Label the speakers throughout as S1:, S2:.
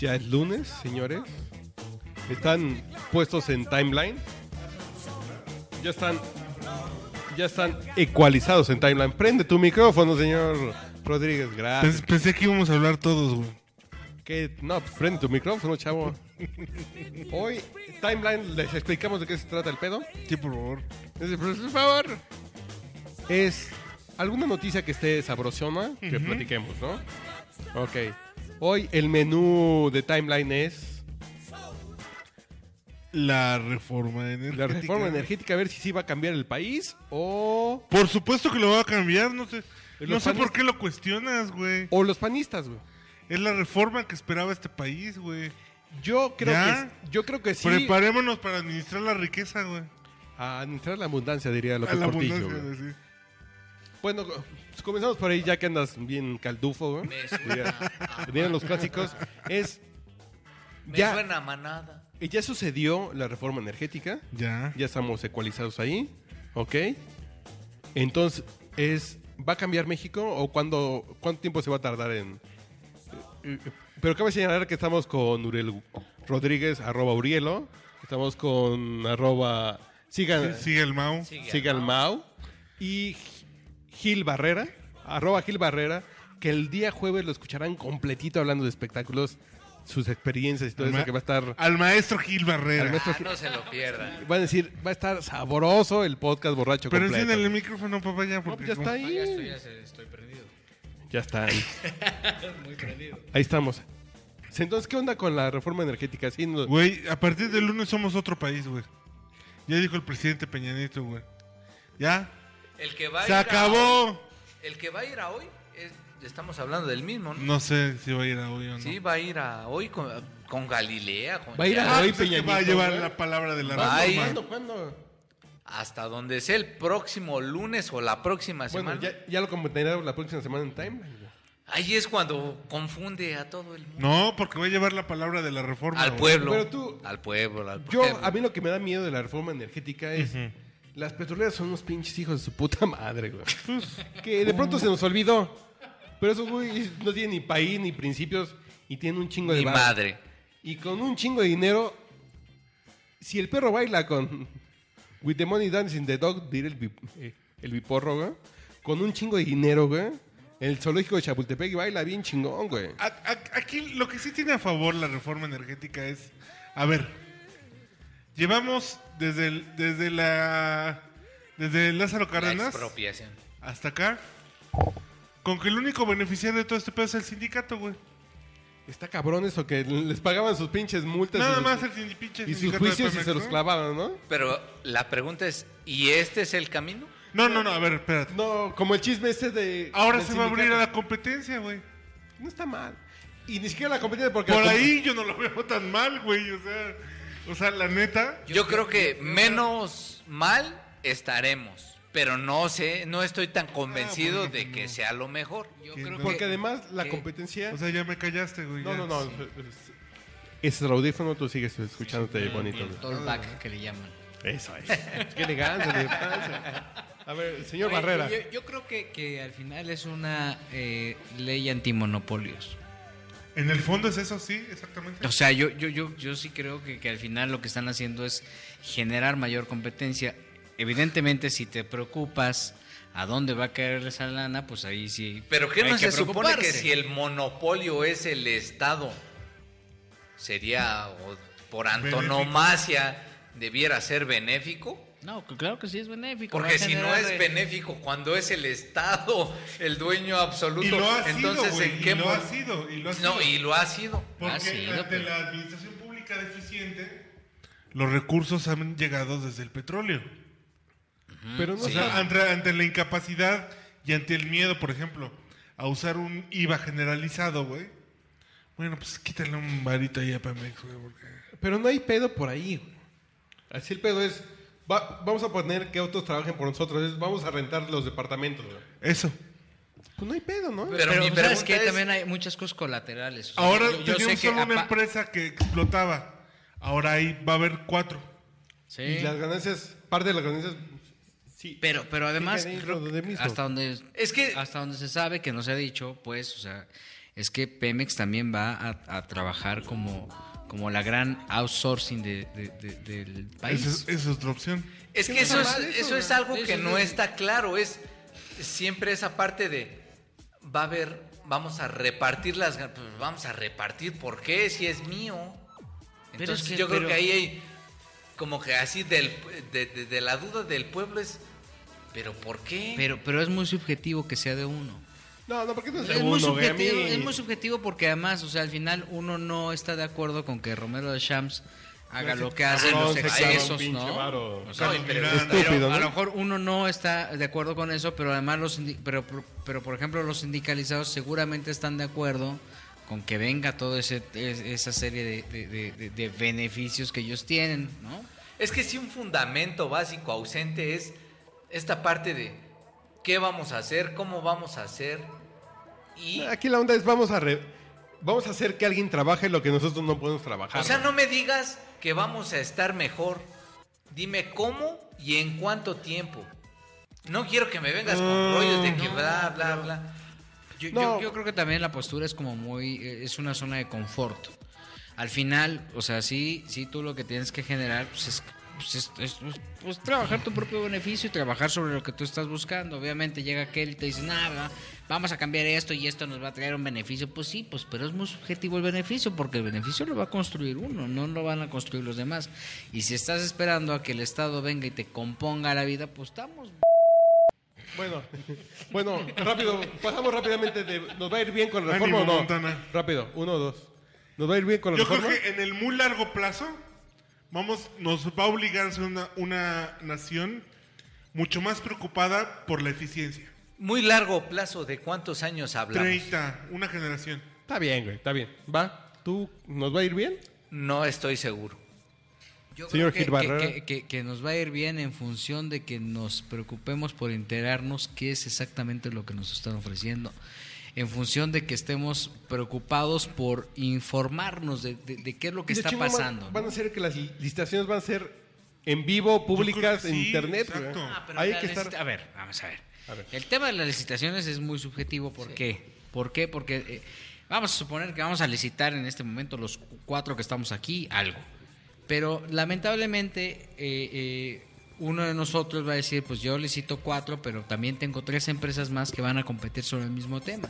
S1: Ya es lunes, señores. Están puestos en timeline. Ya están. Ya están ecualizados en timeline. Prende tu micrófono, señor Rodríguez. Gracias.
S2: Pens- pensé que íbamos a hablar todos, güey.
S1: ¿Qué? No, pues prende tu micrófono, chavo. Hoy, timeline, les explicamos de qué se trata el pedo.
S2: Sí, por favor.
S1: Dice, Por favor. Es alguna noticia que esté sabrosona que platiquemos, ¿no? Ok. Hoy el menú de timeline es
S2: La reforma energética.
S1: la reforma energética, a ver si sí va a cambiar el país o,
S2: Por supuesto que lo va a cambiar, no sé.
S1: ¿Y
S2: No sé por qué lo cuestionas, güey.
S1: o los panistas, güey.
S2: Es la reforma que esperaba este país, güey.
S1: Yo creo
S2: ¿Ya?
S1: que yo creo que sí
S2: Preparémonos para administrar la riqueza, güey.
S1: a administrar la abundancia diría López
S2: la
S1: Portillo.
S2: abundancia, sí.
S1: Bueno, pues comenzamos por ahí ya que andas bien caldufo, güey.
S3: Me suena, a-
S1: dirían los clásicos. Es
S3: me
S1: ya
S3: suena a manada.
S1: y ya sucedió la reforma energética.
S2: Ya.
S1: Ya estamos ecualizados ahí, ¿ok? Entonces, es, ¿va a cambiar México o cuándo, cuánto tiempo se va a tardar en...? eh, eh, Pero cabe señalar que estamos con Uriel Rodríguez, arroba Urielo, estamos con arroba... Sigan,
S2: Sí, Sigue el Mau.
S3: Sigue
S1: el Mau, y Gil Barrera, arroba Gil Barrera, que el día jueves lo escucharán completito hablando de espectáculos, sus experiencias y todo eso que va a estar...
S2: Al maestro Gil Barrera.
S1: Al maestro
S3: Ah, no se lo pierdan.
S1: Van a decir, va a estar sabroso el podcast borracho
S2: Pero
S1: completo.
S2: enciéndele el micrófono, papá, ya.
S1: No,
S2: Porque
S1: pues ya está
S3: Ah,
S1: ahí.
S3: ya estoy, ya estoy perdido.
S1: Ya está ahí.
S3: Muy perdido.
S1: Ahí estamos. Entonces, ¿qué onda con la reforma energética? Sí, no-
S2: Güey, a partir del lunes somos otro país, güey. Ya dijo el presidente Peña Nieto, güey. ¿Ya?
S3: El que va a
S2: ¡Se
S3: ir a-
S2: acabó!
S3: el que va a ir a hoy, es- estamos hablando del mismo, ¿no?
S2: No sé si va a ir a hoy o no.
S3: Sí, va a ir a hoy con, con Galilea. Con
S1: Va a ir a-
S2: Ah,
S1: Hoy
S2: es
S1: Peña
S2: que va a llevar la palabra de la reforma.
S1: ¿Cuándo? ¿Cuándo?
S3: Hasta donde sea el próximo lunes o la próxima
S1: Bueno,
S3: semana.
S1: ya, ya lo comentaré la próxima semana en Timeline.
S3: Ahí es cuando confunde a todo el mundo.
S2: No, porque va a llevar la palabra de la reforma.
S3: al pueblo.
S1: Pero tú-
S3: Al pueblo, al
S1: Yo,
S3: pueblo.
S1: a mí lo que me da miedo de la reforma energética es... Las petroleras son unos pinches hijos de su puta madre, güey. que de pronto se nos olvidó. Pero esos güey no tienen ni país ni principios y tienen un chingo de
S3: madre.
S1: Y con un chingo de dinero, si el perro baila con With the money dancing the dog, diré el, bi- eh, el biporro, güey. Con un chingo de dinero, güey. El zoológico de Chapultepec baila bien chingón, güey.
S2: A- a- Aquí lo que sí tiene a favor la reforma energética es, a ver, llevamos desde el- desde la desde Lázaro
S3: La
S2: Cárdenas
S3: expropiación.
S2: hasta acá, con que el único beneficiario de todo este pedo es el sindicato, güey.
S1: Está cabrón eso que les pagaban sus pinches multas. y
S2: Nada
S1: sus-
S2: más el pinche
S1: Y sus juicios y se los clavaban, ¿no?
S3: Pero la pregunta es, ¿y este es el camino?
S2: No, no, no, a ver, espérate.
S1: No, como el chisme ese de...
S2: Ahora se va a abrir a la competencia, güey.
S1: No está mal. Y ni siquiera la competencia porque...
S2: Por
S1: la-
S2: ahí yo no lo veo tan mal, güey. O sea, o sea, la neta.
S3: Yo, creo que menos mal estaremos, pero no sé, no estoy tan convencido
S2: bueno,
S3: de
S2: pues
S3: que
S2: no.
S3: sea lo mejor.
S4: Yo creo
S2: no.
S1: Porque
S4: que
S1: además la
S3: ¿Qué?
S1: competencia...
S2: O sea, ya me callaste, güey.
S1: no,
S2: ya.
S1: no, no. es- Ese es el audífono, tú sigues escuchándote bonito. güey.
S4: Tollback que le llaman.
S1: Eso es. Qué elegancia, qué elegancia. A ver, señor
S4: Oye,
S1: Barrera.
S4: Yo, yo creo que, que al final es una eh, ley antimonopolios.
S2: En el fondo es eso, sí, exactamente.
S4: O sea, yo, yo, yo, yo sí creo que, que al final lo que están haciendo es generar mayor competencia. Evidentemente, si te preocupas a dónde va a caer esa lana, pues ahí sí.
S3: Pero ¿qué no se supone que si el monopolio es el Estado, sería o por antonomasia debiera ser benéfico?
S4: No, claro que sí es benéfico.
S3: Porque si no es benéfico cuando es el Estado el dueño absoluto,
S2: Y lo ha sido,
S3: entonces en
S2: y
S3: qué
S2: lo
S3: mon-
S2: ha sido, y lo ha
S3: No, y lo ha sido.
S2: Porque
S4: Ha sido,
S2: ante
S4: pero-
S2: la administración pública deficiente, los recursos han llegado desde el petróleo.
S1: Pero no
S2: O
S1: sé.
S2: sea, ante, ante la incapacidad y ante el miedo, por ejemplo, a usar un IVA generalizado, güey. Bueno, pues quítale un varito ahí a Pemex, güey, porque...
S1: Pero no hay pedo por ahí, güey. Así el pedo es. Va- vamos a poner que otros trabajen por nosotros. es, vamos a rentar los departamentos, güey.
S2: Eso.
S1: Pues no hay pedo, ¿no?
S3: Pero
S4: Pero,
S3: mi
S4: ¿sabes
S3: pregunta
S4: que
S3: es-
S4: También hay muchas cosas colaterales. O sea,
S2: Ahora
S4: yo- yo sé
S2: teníamos
S4: que
S2: solo una
S4: apa-
S2: empresa que explotaba. Ahora ahí va a haber cuatro.
S4: Sí.
S1: Y las ganancias, parte de las ganancias. Sí.
S4: Pero, pero además,
S1: Fíjate,
S4: creo
S1: lo de
S4: que
S1: mismo.
S4: hasta donde
S3: Es que-
S4: hasta donde se sabe que no se ha dicho, pues, o sea, es que Pemex también va a, a trabajar como, como la gran outsourcing de- de- de- del país.
S2: Esa es, esa es otra opción.
S3: Es que eso es,
S1: eso,
S3: eso es algo que no está claro. Es siempre esa parte de va a haber, vamos a repartir las, pues vamos a repartir. ¿Por qué? Si es mío.
S4: Pero
S3: Entonces
S4: es que-
S3: yo creo
S4: pero-
S3: que ahí hay como que así del, de, de- de la duda del pueblo es, pero ¿por qué?
S4: Pero, pero es muy subjetivo que sea de uno.
S1: No, no, porque no es
S4: Es muy,
S1: mí-
S4: subjetivo, es muy subjetivo porque además, o sea, al final uno no está de acuerdo con que Romero de Shams haga lo que hacen los
S1: clava un
S4: excesos, ¿no?
S1: varo.
S4: O sea,
S3: No, pero-
S4: pero
S1: ¿no?
S4: a lo mejor uno no está de acuerdo con eso, pero además los pero, pero, por ejemplo los sindicalizados seguramente están de acuerdo con que venga toda esa serie de, de- de- de- de beneficios que ellos tienen, ¿no?
S3: Es que si un fundamento básico ausente es esta parte de qué vamos a hacer, cómo vamos a hacer y
S1: Aquí la onda es vamos a re- vamos a hacer que alguien trabaje lo que nosotros no podemos trabajar.
S3: O sea, no me digas que vamos a estar mejor. Dime cómo y en cuánto tiempo. No quiero que me vengas con
S1: Mm,
S3: rollos de que
S4: no,
S3: bla, bla, bla.
S4: Yo, yo- yo creo que también la postura es como muy, eh, es una zona de confort. Al final, o sea, sí, sí tú lo que tienes que generar pues es, pues es- es- pues, pues, trabajar tu propio beneficio y trabajar sobre lo que tú estás buscando. Obviamente llega aquel y te dice, nada, vamos a cambiar esto y esto nos va a traer un beneficio. Pues sí, pues, pero es muy subjetivo el beneficio porque el beneficio lo va a construir uno, no lo van a construir los demás. Y si estás esperando a que el Estado venga y te componga la vida, pues estamos
S1: Bueno, bueno, rápido, pasamos rápidamente de ¿nos va a ir bien con la
S2: Ánimo,
S1: reforma o no?
S2: Montana.
S1: Rápido, uno o dos. ¿Nos va a ir bien con la
S2: Yo creo
S1: reforma?
S2: que en el muy largo plazo vamos, nos va a obligar a ser una, una nación mucho más preocupada por la eficiencia.
S3: Muy largo plazo, ¿de cuántos años hablamos?
S2: 30, una generación.
S1: Está bien, güey, está bien. ¿Va? ¿Tú nos va a ir bien?
S3: No estoy seguro.
S4: Yo
S1: Señor
S4: creo
S1: Gil
S4: que,
S1: Barrera.
S4: que- que- que nos va a ir bien en función de que nos preocupemos por enterarnos qué es exactamente lo que nos están ofreciendo. En función de que estemos preocupados por informarnos de, de- de qué es lo que
S1: De
S4: está pasando.
S1: Van,
S4: ¿no?
S1: a ser que las licitaciones van a ser en vivo, públicas, en
S2: sí,
S1: internet.
S4: Ah, pero
S1: Hay que estar...
S4: A ver, vamos a ver.
S1: A ver.
S4: El tema de las licitaciones es muy subjetivo. ¿Por qué? ¿Por qué? Porque eh, vamos a suponer que vamos a licitar en este momento los cu- cuatro que estamos aquí algo. Pero lamentablemente eh, eh, uno de nosotros va a decir, pues yo licito cuatro, pero también tengo tres empresas más que van a competir sobre el mismo tema.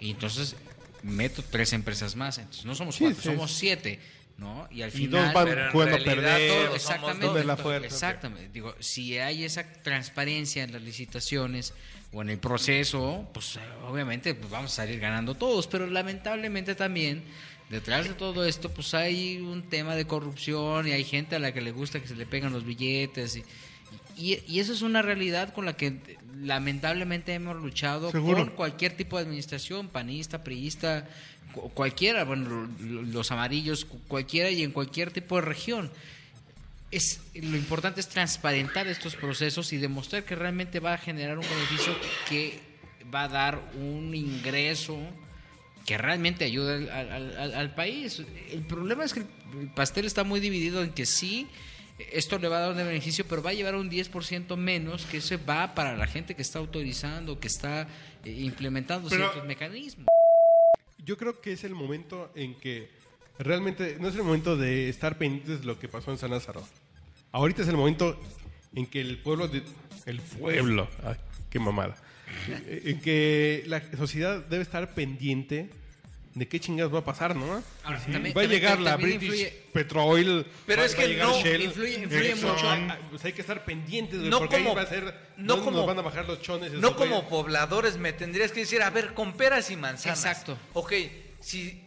S4: Y entonces meto tres empresas más. Entonces no somos
S1: Sí,
S4: cuatro,
S1: sí.
S4: somos siete. ¿no? Y al
S1: Y
S4: final...
S1: dos van jugando perder.
S4: Exactamente.
S1: ¿Dónde es la fuerza?
S4: Exactamente. Digo, si hay esa transparencia en las licitaciones o en el proceso, pues obviamente pues, vamos a salir ganando todos, pero lamentablemente también detrás de todo esto pues hay un tema de corrupción y hay gente a la que le gusta que se le pegan los billetes y, y, y eso es una realidad con la que lamentablemente hemos luchado
S2: Seguro.
S4: con cualquier tipo de administración, panista, priista, cu- cualquiera, bueno, lo- los amarillos, cu- cualquiera y en cualquier tipo de región. Es, lo importante es transparentar estos procesos y demostrar que realmente va a generar un beneficio que va a dar un ingreso que realmente al, al- al- al país. El problema es que el pastel está muy dividido en que sí, esto le va a dar un beneficio, pero va a llevar un 10% menos que ese va para la gente que está autorizando, que está eh, implementando
S2: Pero-
S4: ciertos mecanismos.
S1: Yo creo que es el momento en que realmente no es el momento de estar pendientes de lo que pasó en San Lázaro. Ahorita es el momento en que el pueblo, de- el pueblo, ay, qué mamada, Eh, en que la sociedad debe estar pendiente de qué chingados va a pasar, ¿no?
S4: Ahora,
S1: Sí,
S4: también-
S1: va a
S4: también-
S1: llegar la
S4: también
S1: British
S4: influye-
S1: Petroil,
S3: Pero
S1: va-
S3: es que no,
S1: Shell.
S4: influye- mucho.
S1: Pues hay que estar pendientes, güey,
S3: No
S1: porque
S3: como-
S1: ahí va a ser,
S3: no
S1: ¿dónde
S3: como-
S1: nos van a bajar los chones.
S3: No como pobladores me tendrías que decir, a ver, con peras y manzanas.
S4: Exacto.
S3: Ok, si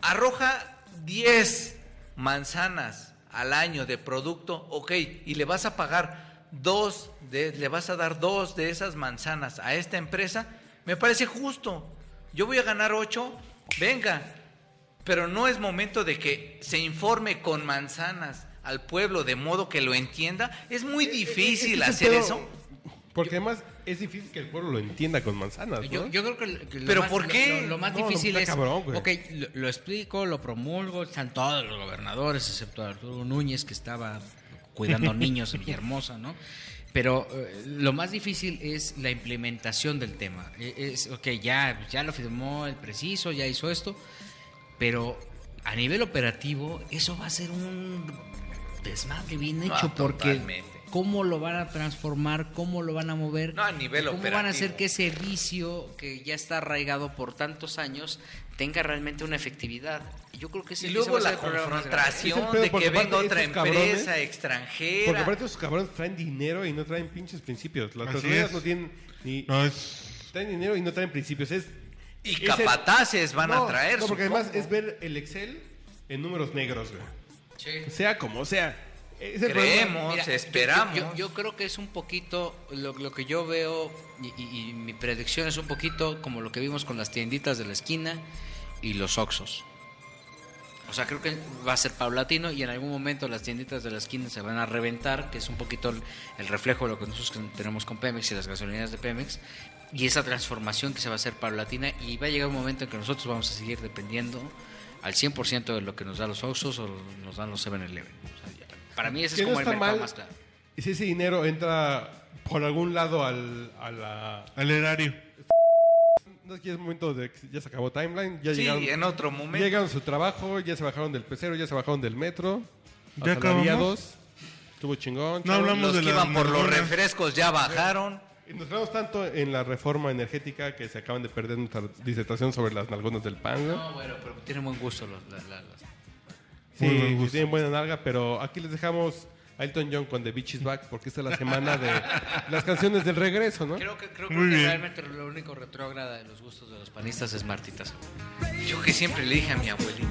S3: arroja 10 manzanas al año de producto, ok, y le vas a pagar dos, de, le vas a dar dos de esas manzanas a esta empresa, me parece justo. Yo voy a ganar 8, venga, pero no es momento de que se informe con manzanas al pueblo de modo que lo entienda. Es muy difícil
S1: Ese
S3: hacer
S1: pedo-
S3: eso.
S1: Porque además es difícil que el pueblo lo entienda con manzanas, ¿no?
S4: Yo, yo creo que, lo- que lo
S3: ¿Pero
S4: más,
S3: por qué?
S4: Lo, lo más
S1: No, no,
S4: difícil es.
S1: cabrón, güey.
S4: ok, lo, lo explico, lo promulgo. Están todos los gobernadores, excepto Arturo Núñez, que estaba cuidando niños en Villahermosa, ¿no? Pero eh, lo más difícil es la implementación del tema. E- Es, ok, ya, ya lo firmó el preciso, ya hizo esto, pero a nivel operativo eso va a ser un desmadre bien hecho porque
S3: totalmente.
S4: Cómo lo van a transformar, cómo lo van a mover,
S3: No, a nivel
S4: cómo van a hacer que ese vicio que ya está arraigado por tantos años tenga realmente una efectividad. Yo creo que ese
S3: Y luego la confrontación de
S1: porque
S3: que venga otra empresa
S1: Porque
S3: extranjera.
S1: aparte esos cabrones traen dinero y no traen pinches principios. Las personas no tienen ni...
S2: No, es...
S1: Traen dinero y no traen principios. Es,
S3: Y
S1: es el-
S3: capataces van
S1: No,
S3: a traer.
S1: No, porque además es ver el Excel en números negros, güey.
S4: Sí.
S1: Sea como sea. Es el
S3: Creemos.
S4: Mira,
S3: esperamos.
S4: Yo, yo creo que es un poquito, lo, lo que yo veo y, y- y mi predicción es un poquito como lo que vimos con las tienditas de la esquina y los Oxos. O sea, creo que va a ser paulatino y en algún momento las tienditas de la esquina se van a reventar, que es un poquito el, el reflejo de lo que nosotros tenemos con Pemex y las gasolineras de Pemex. Y esa transformación que se va a hacer paulatina y va a llegar un momento en que nosotros vamos a seguir dependiendo al 100% de lo que nos dan los Oxos o nos dan los 7-Eleven. O sea, para mí ese es
S1: no
S4: como el
S1: está
S4: mercado
S1: mal
S4: más claro.
S1: si ese dinero entra por algún lado al, a la...
S2: Al erario.
S1: No es que es momento de que ya se acabó Timeline, ya
S3: Sí,
S1: llegaron...
S3: en otro momento.
S1: Llegaron a su trabajo, ya se bajaron del pecero, ya se bajaron del metro.
S2: ¿Ya
S1: asalariados. Estuvo chingón.
S2: No
S1: chavos.
S2: hablamos
S3: Los
S2: de
S3: que
S2: las
S3: iban por los refrescos ya bajaron.
S1: Y Nos quedamos tanto en la reforma energética que se acaban de perder nuestra disertación sobre las nalgonas del pan.
S4: No, bueno, pero tienen buen gusto los, la- la- las-
S1: Sí,
S2: gusto.
S1: tienen buena nalga, pero aquí les dejamos a Elton John con The Beach is Back porque esta es la semana de las canciones del regreso, ¿no?
S4: Creo que, creo,
S2: Muy
S4: que
S2: bien.
S4: realmente lo único retrógrada de los gustos de los panistas es Martitas.
S3: Yo que siempre le dije a mi abuelita,